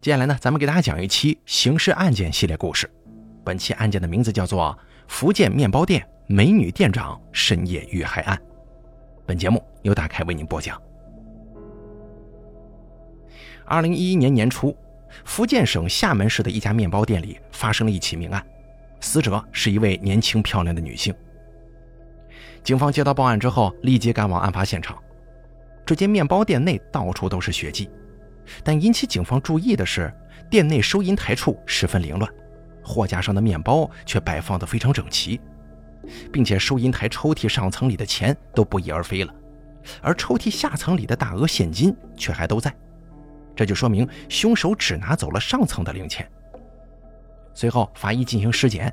接下来呢，咱们给大家讲一期刑事案件系列故事。本期案件的名字叫做《福建面包店美女店长深夜遇害案》。本节目由大开为您播讲。二零一一年年初，福建省厦门市的一家面包店里发生了一起命案，死者是一位年轻漂亮的女性。警方接到报案之后，立即赶往案发现场。这间面包店内到处都是血迹。但引起警方注意的是，店内收银台处十分凌乱，货架上的面包却摆放得非常整齐，并且收银台抽屉上层里的钱都不翼而飞了，而抽屉下层里的大额现金却还都在，这就说明凶手只拿走了上层的零钱。随后，法医进行尸检，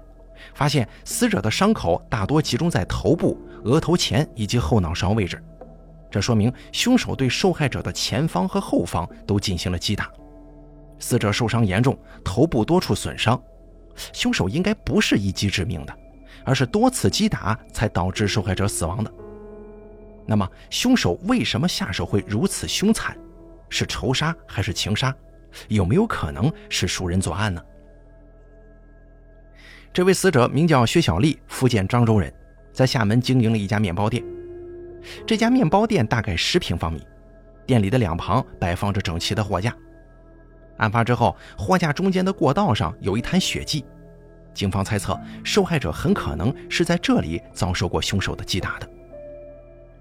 发现死者的伤口大多集中在头部、额头前以及后脑勺位置。这说明凶手对受害者的前方和后方都进行了击打，死者受伤严重，头部多处损伤。凶手应该不是一击致命的，而是多次击打才导致受害者死亡的。那么，凶手为什么下手会如此凶残？是仇杀还是情杀？有没有可能是熟人作案呢？这位死者名叫薛小丽，福建漳州人，在厦门经营了一家面包店。这家面包店大概十平方米，店里的两旁摆放着整齐的货架。案发之后，货架中间的过道上有一滩血迹，警方猜测受害者很可能是在这里遭受过凶手的击打的。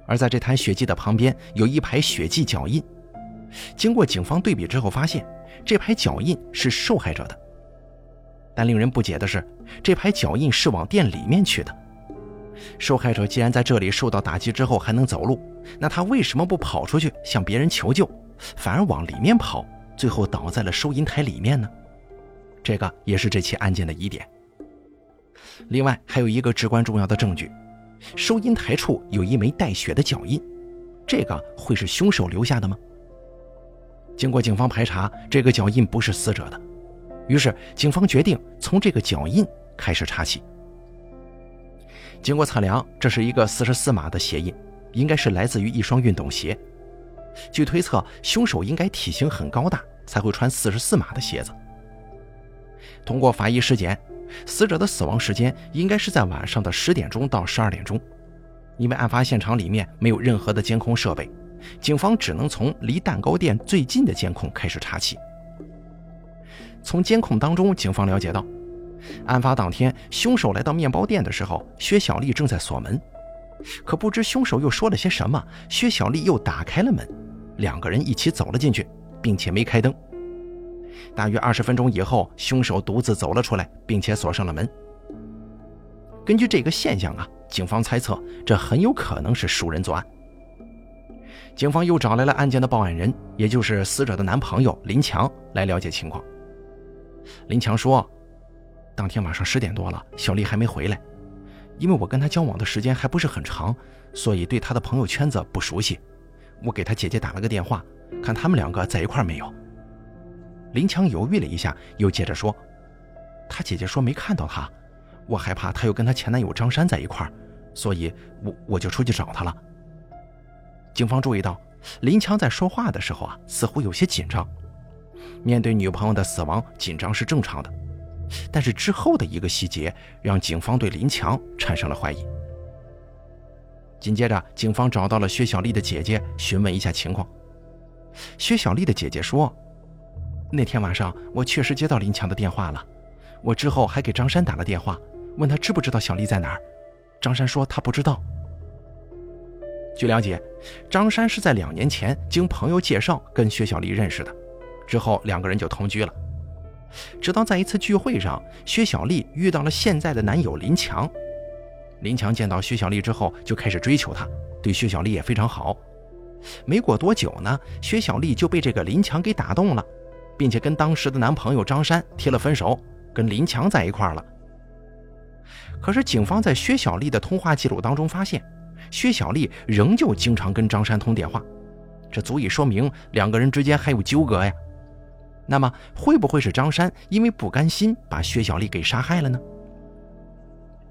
而在这滩血迹的旁边有一排血迹脚印，经过警方对比之后，发现这排脚印是受害者的。但令人不解的是，这排脚印是往店里面去的。受害者既然在这里受到打击之后还能走路，那他为什么不跑出去向别人求救，反而往里面跑，最后倒在了收银台里面呢？这个也是这起案件的疑点。另外还有一个至关重要的证据，收银台处有一枚带血的脚印，这个会是凶手留下的吗？经过警方排查，这个脚印不是死者的，于是警方决定从这个脚印开始查起。经过测量，这是一个四十四码的鞋印，应该是来自于一双运动鞋。据推测，凶手应该体型很高大，才会穿四十四码的鞋子。通过法医尸检，死者的死亡时间应该是在晚上的十点钟到十二点钟。因为案发现场里面没有任何的监控设备，警方只能从离蛋糕店最近的监控开始查起。从监控当中，警方了解到。案发当天，凶手来到面包店的时候，薛小丽正在锁门。可不知凶手又说了些什么，薛小丽又打开了门，两个人一起走了进去，并且没开灯。大约二十分钟以后，凶手独自走了出来，并且锁上了门。根据这个现象啊，警方猜测这很有可能是熟人作案。警方又找来了案件的报案人，也就是死者的男朋友林强来了解情况。林强说。当天晚上十点多了，小丽还没回来。因为我跟她交往的时间还不是很长，所以对她的朋友圈子不熟悉。我给她姐姐打了个电话，看他们两个在一块没有。林强犹豫了一下，又接着说：“她姐姐说没看到她，我害怕她又跟她前男友张山在一块所以我我就出去找她了。”警方注意到，林强在说话的时候啊，似乎有些紧张。面对女朋友的死亡，紧张是正常的。但是之后的一个细节让警方对林强产生了怀疑。紧接着，警方找到了薛小丽的姐姐，询问一下情况。薛小丽的姐姐说：“那天晚上我确实接到林强的电话了，我之后还给张山打了电话，问他知不知道小丽在哪儿。张山说他不知道。”据了解，张山是在两年前经朋友介绍跟薛小丽认识的，之后两个人就同居了。直到在一次聚会上，薛小丽遇到了现在的男友林强。林强见到薛小丽之后，就开始追求她，对薛小丽也非常好。没过多久呢，薛小丽就被这个林强给打动了，并且跟当时的男朋友张山提了分手，跟林强在一块了。可是警方在薛小丽的通话记录当中发现，薛小丽仍旧经常跟张山通电话，这足以说明两个人之间还有纠葛呀。那么会不会是张山因为不甘心把薛小丽给杀害了呢？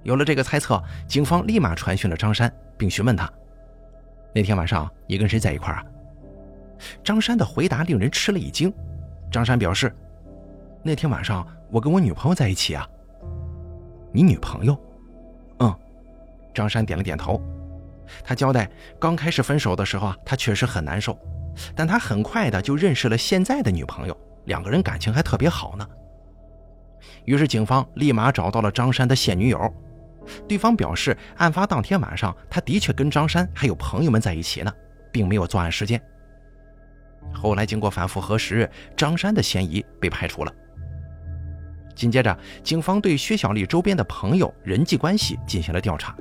有了这个猜测，警方立马传讯了张山，并询问他：“那天晚上你跟谁在一块啊？”张山的回答令人吃了一惊。张山表示那天晚上我跟我女朋友在一起啊。你女朋友？嗯。张山点了点头。他交代，刚开始分手的时候啊，他确实很难受，但他很快的就认识了现在的女朋友，两个人感情还特别好呢。于是警方立马找到了张山的现女友，对方表示，案发当天晚上，他的确跟张山还有朋友们在一起呢，并没有作案时间。后来经过反复核实，张山的嫌疑被排除了。紧接着，警方对薛小丽周边的朋友人际关系进行了调查，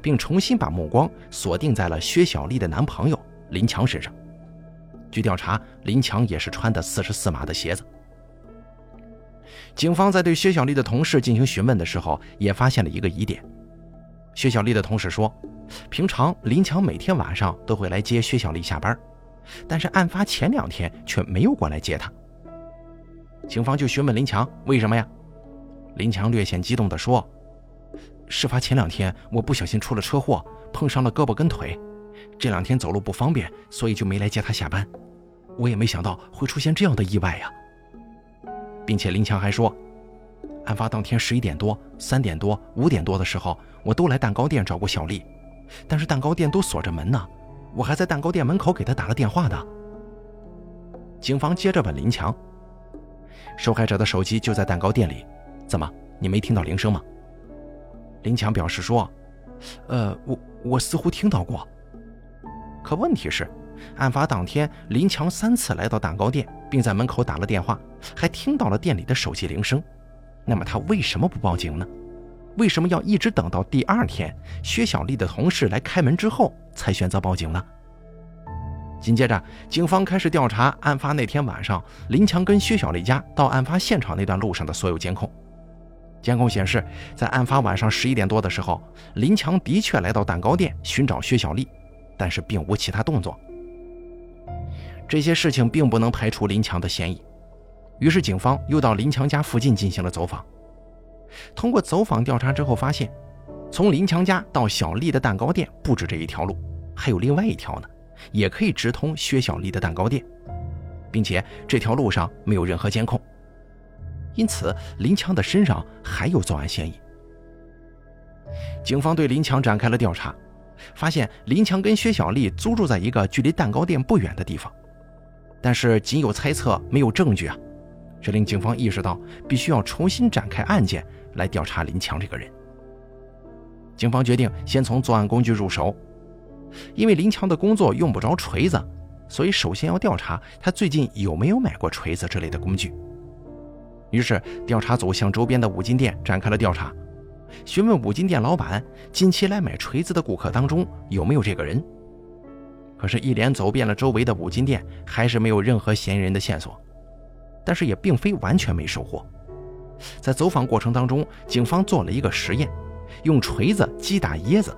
并重新把目光锁定在了薛小丽的男朋友林强身上。据调查，林强也是穿的四十四码的鞋子。警方在对薛小丽的同事进行询问的时候，也发现了一个疑点。薛小丽的同事说，平常林强每天晚上都会来接薛小丽下班。但是案发前两天却没有过来接她。警方就询问林强为什么呀？林强略显激动地说：“事发前两天我不小心出了车祸，碰伤了胳膊跟腿，这两天走路不方便，所以就没来接他下班。我也没想到会出现这样的意外呀。”并且林强还说，案发当天十一点多、三点多、五点多的时候，我都来蛋糕店找过小丽，但是蛋糕店都锁着门呢。我还在蛋糕店门口给他打了电话的。警方接着问林强：“受害者的手机就在蛋糕店里，怎么你没听到铃声吗？”林强表示说：“呃，我我似乎听到过。可问题是，案发当天林强三次来到蛋糕店，并在门口打了电话，还听到了店里的手机铃声。那么他为什么不报警呢？”为什么要一直等到第二天薛小丽的同事来开门之后才选择报警呢？紧接着，警方开始调查案发那天晚上林强跟薛小丽家到案发现场那段路上的所有监控。监控显示，在案发晚上十一点多的时候，林强的确来到蛋糕店寻找薛小丽，但是并无其他动作。这些事情并不能排除林强的嫌疑，于是警方又到林强家附近进行了走访。通过走访调查之后发现，从林强家到小丽的蛋糕店不止这一条路，还有另外一条呢，也可以直通薛小丽的蛋糕店，并且这条路上没有任何监控，因此林强的身上还有作案嫌疑。警方对林强展开了调查，发现林强跟薛小丽租住在一个距离蛋糕店不远的地方，但是仅有猜测，没有证据啊，这令警方意识到必须要重新展开案件。来调查林强这个人，警方决定先从作案工具入手，因为林强的工作用不着锤子，所以首先要调查他最近有没有买过锤子之类的工具。于是，调查组向周边的五金店展开了调查，询问五金店老板近期来买锤子的顾客当中有没有这个人。可是，一连走遍了周围的五金店，还是没有任何嫌疑人的线索。但是，也并非完全没收获。在走访过程当中，警方做了一个实验，用锤子击打椰子。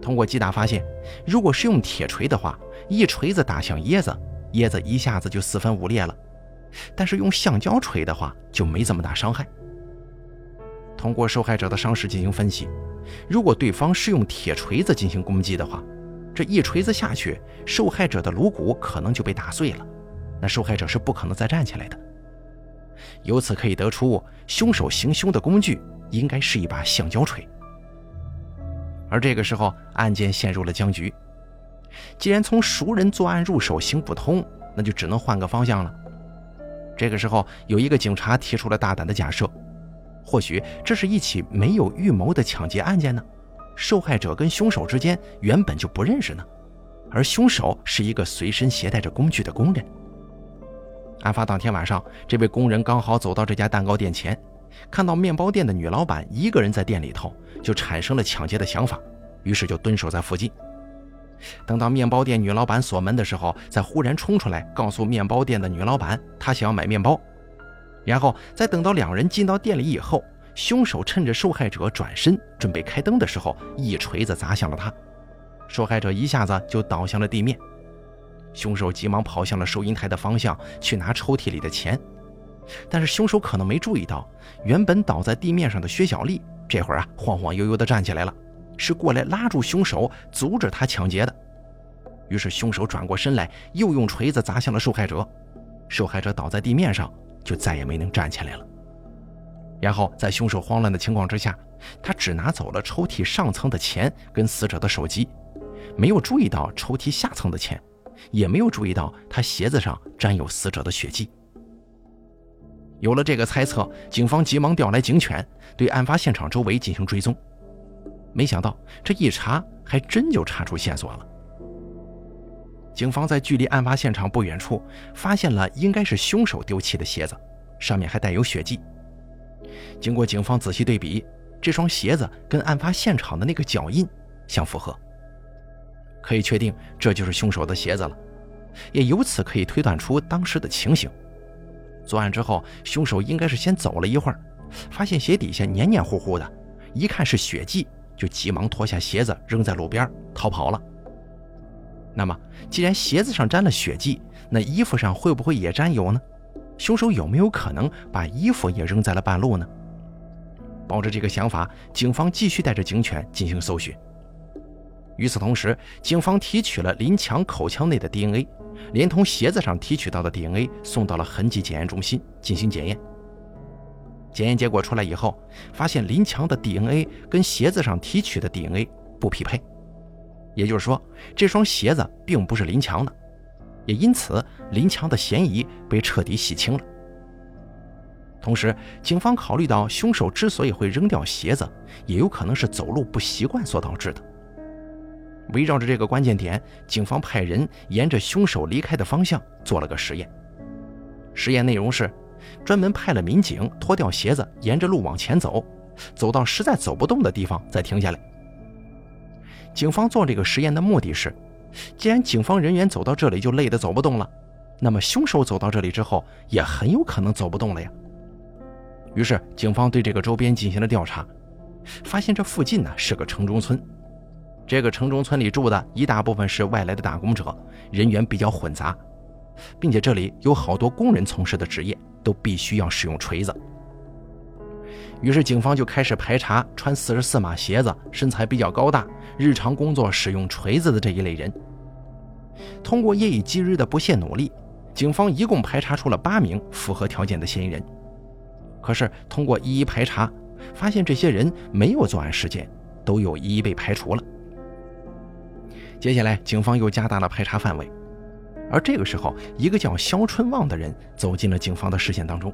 通过击打发现，如果是用铁锤的话，一锤子打向椰子，椰子一下子就四分五裂了；但是用橡胶锤的话，就没这么大伤害。通过受害者的伤势进行分析，如果对方是用铁锤子进行攻击的话，这一锤子下去，受害者的颅骨可能就被打碎了，那受害者是不可能再站起来的。由此可以得出，凶手行凶的工具应该是一把橡胶锤。而这个时候，案件陷入了僵局。既然从熟人作案入手行不通，那就只能换个方向了。这个时候，有一个警察提出了大胆的假设：或许这是一起没有预谋的抢劫案件呢？受害者跟凶手之间原本就不认识呢，而凶手是一个随身携带着工具的工人。案发当天晚上，这位工人刚好走到这家蛋糕店前，看到面包店的女老板一个人在店里头，就产生了抢劫的想法，于是就蹲守在附近。等到面包店女老板锁门的时候，再忽然冲出来告诉面包店的女老板，他想要买面包。然后再等到两人进到店里以后，凶手趁着受害者转身准备开灯的时候，一锤子砸向了他，受害者一下子就倒向了地面。凶手急忙跑向了收银台的方向去拿抽屉里的钱，但是凶手可能没注意到，原本倒在地面上的薛小丽这会儿啊晃晃悠悠地站起来了，是过来拉住凶手，阻止他抢劫的。于是凶手转过身来，又用锤子砸向了受害者，受害者倒在地面上，就再也没能站起来了。然后在凶手慌乱的情况之下，他只拿走了抽屉上层的钱跟死者的手机，没有注意到抽屉下层的钱，也没有注意到他鞋子上沾有死者的血迹。有了这个猜测，警方急忙调来警犬，对案发现场周围进行追踪。没想到这一查，还真就查出线索了。警方在距离案发现场不远处，发现了应该是凶手丢弃的鞋子，上面还带有血迹。经过警方仔细对比，这双鞋子跟案发现场的那个脚印相符合，可以确定这就是凶手的鞋子了，也由此可以推断出当时的情形。作案之后，凶手应该是先走了一会儿，发现鞋底下黏黏糊糊的，一看是血迹，就急忙脱下鞋子扔在路边逃跑了。那么，既然鞋子上沾了血迹，那衣服上会不会也沾有呢？凶手有没有可能把衣服也扔在了半路呢？抱着这个想法，警方继续带着警犬进行搜寻。与此同时，警方提取了林强口腔内的 DNA，连同鞋子上提取到的 DNA 送到了痕迹检验中心进行检验。检验结果出来以后，发现林强的 DNA 跟鞋子上提取的 DNA 不匹配，也就是说，这双鞋子并不是林强的。也因此，林强的嫌疑被彻底洗清了。同时，警方考虑到凶手之所以会扔掉鞋子，也有可能是走路不习惯所导致的。围绕着这个关键点，警方派人沿着凶手离开的方向做了个实验。实验内容是，专门派了民警脱掉鞋子，沿着路往前走，走到实在走不动的地方再停下来。警方做这个实验的目的是。既然警方人员走到这里就累得走不动了，那么凶手走到这里之后也很有可能走不动了呀。于是警方对这个周边进行了调查，发现这附近呢是个城中村，这个城中村里住的一大部分是外来的打工者，人员比较混杂，并且这里有好多工人从事的职业都必须要使用锤子。于是警方就开始排查穿四十四码鞋子、身材比较高大、日常工作使用锤子的这一类人。通过夜以继日的不懈努力，警方一共排查出了八名符合条件的嫌疑人。可是通过一一排查，发现这些人没有作案时间，都有一一被排除了。接下来，警方又加大了排查范围，而这个时候，一个叫肖春旺的人走进了警方的视线当中。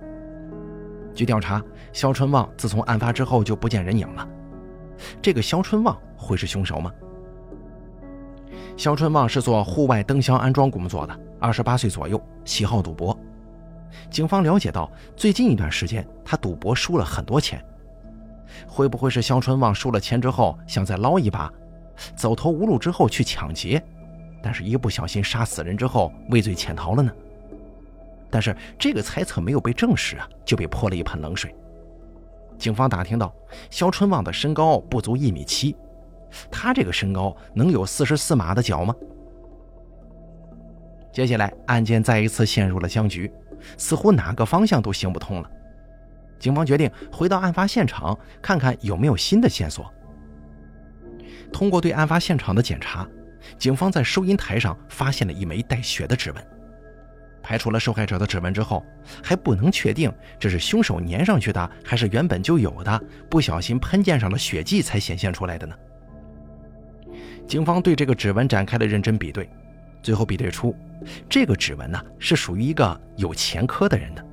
据调查，肖春旺自从案发之后就不见人影了。这个肖春旺会是凶手吗？肖春旺是做户外灯箱安装工作的，二十八岁左右，喜好赌博。警方了解到，最近一段时间他赌博输了很多钱。会不会是肖春旺输了钱之后想再捞一把，走投无路之后去抢劫，但是一不小心杀死人之后畏罪潜逃了呢？但是这个猜测没有被证实啊，就被泼了一盆冷水。警方打听到，肖春旺的身高不足一米七，他这个身高能有四十四码的脚吗？接下来，案件再一次陷入了僵局，似乎哪个方向都行不通了。警方决定回到案发现场，看看有没有新的线索。通过对案发现场的检查，警方在收银台上发现了一枚带血的指纹。排除了受害者的指纹之后，还不能确定这是凶手粘上去的，还是原本就有的，不小心喷溅上了血迹才显现出来的呢？警方对这个指纹展开了认真比对，最后比对出，这个指纹呢是属于一个有前科的人的。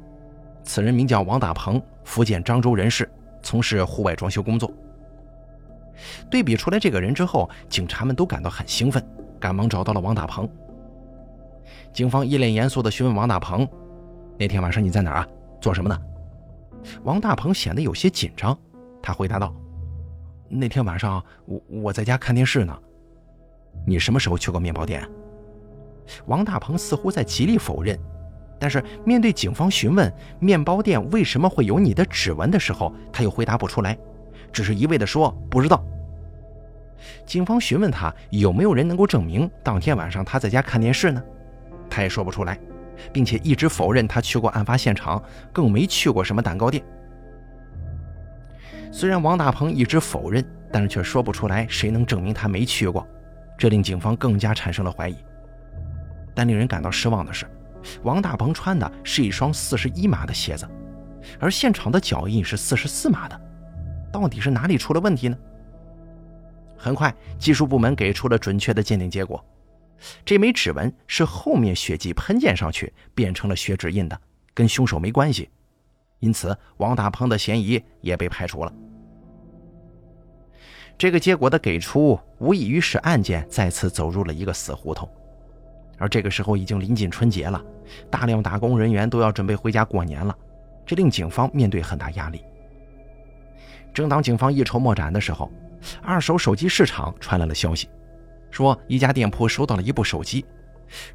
此人名叫王大鹏，福建漳州人士，从事户外装修工作。对比出来这个人之后，警察们都感到很兴奋，赶忙找到了王大鹏。警方一脸严肃地询问王大鹏：“那天晚上你在哪儿啊？做什么呢？”王大鹏显得有些紧张，他回答道：“那天晚上我我在家看电视呢。”“你什么时候去过面包店？”王大鹏似乎在极力否认，但是面对警方询问面包店为什么会有你的指纹的时候，他又回答不出来，只是一味地说不知道。警方询问他有没有人能够证明当天晚上他在家看电视呢？他也说不出来，并且一直否认他去过案发现场，更没去过什么蛋糕店。虽然王大鹏一直否认，但是却说不出来谁能证明他没去过，这令警方更加产生了怀疑。但令人感到失望的是，王大鹏穿的是一双四十一码的鞋子，而现场的脚印是四十四码的，到底是哪里出了问题呢？很快，技术部门给出了准确的鉴定结果，这枚指纹是后面血迹喷溅上去变成了血指印的，跟凶手没关系，因此王大鹏的嫌疑也被排除了。这个结果的给出，无异于使案件再次走入了一个死胡同。而这个时候已经临近春节了，大量打工人员都要准备回家过年了，这令警方面对很大压力。正当警方一筹莫展的时候，二手手机市场传来了消息，说一家店铺收到了一部手机，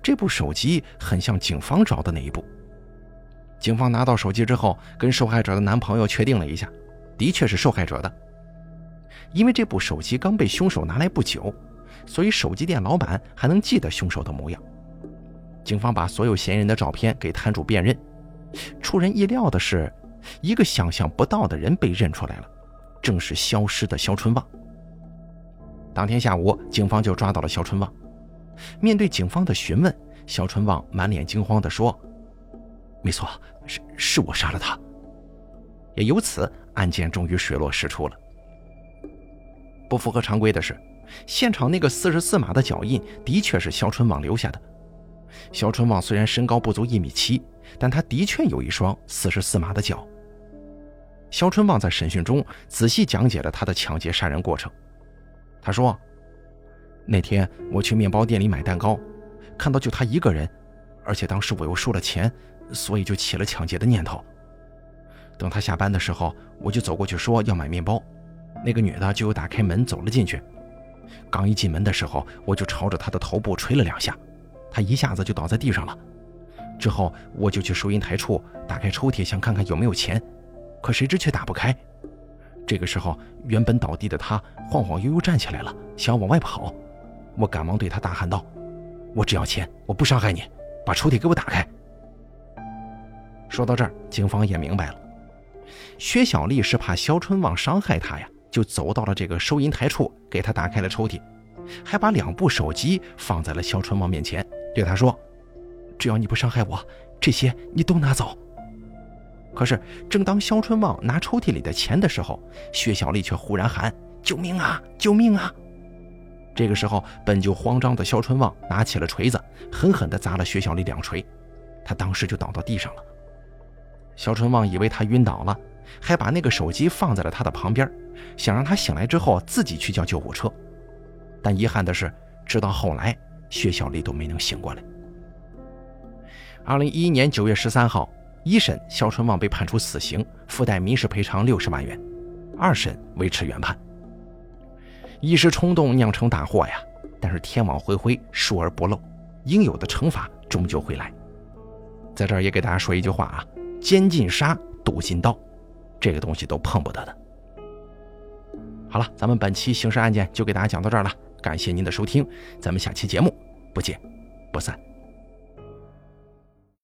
这部手机很像警方找的那一部。警方拿到手机之后，跟受害者的男朋友确定了一下，的确是受害者的。因为这部手机刚被凶手拿来不久，所以手机店老板还能记得凶手的模样。警方把所有嫌疑人的照片给摊主辨认，出人意料的是，一个想象不到的人被认出来了，正是消失的肖春旺。当天下午，警方就抓到了肖春旺。面对警方的询问，肖春旺满脸惊慌地说：“没错，是是我杀了他。”也由此，案件终于水落石出了。不符合常规的是，现场那个四十四码的脚印的确是肖春旺留下的。肖春旺虽然身高不足一米七，但他的确有一双四十四码的脚。肖春旺在审讯中仔细讲解了他的抢劫杀人过程。他说：“那天我去面包店里买蛋糕，看到就他一个人，而且当时我又收了钱，所以就起了抢劫的念头。等他下班的时候，我就走过去说要买面包，那个女的就打开门走了进去。刚一进门的时候，我就朝着她的头部捶了两下。”他一下子就倒在地上了，之后我就去收银台处打开抽屉，想看看有没有钱，可谁知却打不开。这个时候，原本倒地的他晃晃悠悠站起来了，想要往外跑。我赶忙对他大喊道：“我只要钱，我不伤害你，把抽屉给我打开。”说到这儿，警方也明白了，薛小丽是怕肖春旺伤害她呀，就走到了这个收银台处，给他打开了抽屉，还把两部手机放在了肖春旺面前。对他说：“只要你不伤害我，这些你都拿走。”可是，正当肖春旺拿抽屉里的钱的时候，薛小丽却忽然喊：“救命啊！救命啊！”这个时候，本就慌张的肖春旺拿起了锤子，狠狠地砸了薛小丽两锤，他当时就倒到地上了。肖春旺以为他晕倒了，还把那个手机放在了他的旁边，想让他醒来之后自己去叫救护车。但遗憾的是，直到后来。薛小丽都没能醒过来。二零一一年九月十三号，一审肖春旺被判处死刑，附带民事赔偿六十万元；二审维持原判。一时冲动酿成大祸呀！但是天网恢恢，疏而不漏，应有的惩罚终究会来。在这儿也给大家说一句话啊：奸禁杀，毒禁刀，这个东西都碰不得的。好了，咱们本期刑事案件就给大家讲到这儿了。感谢您的收听，咱们下期节目不见不散。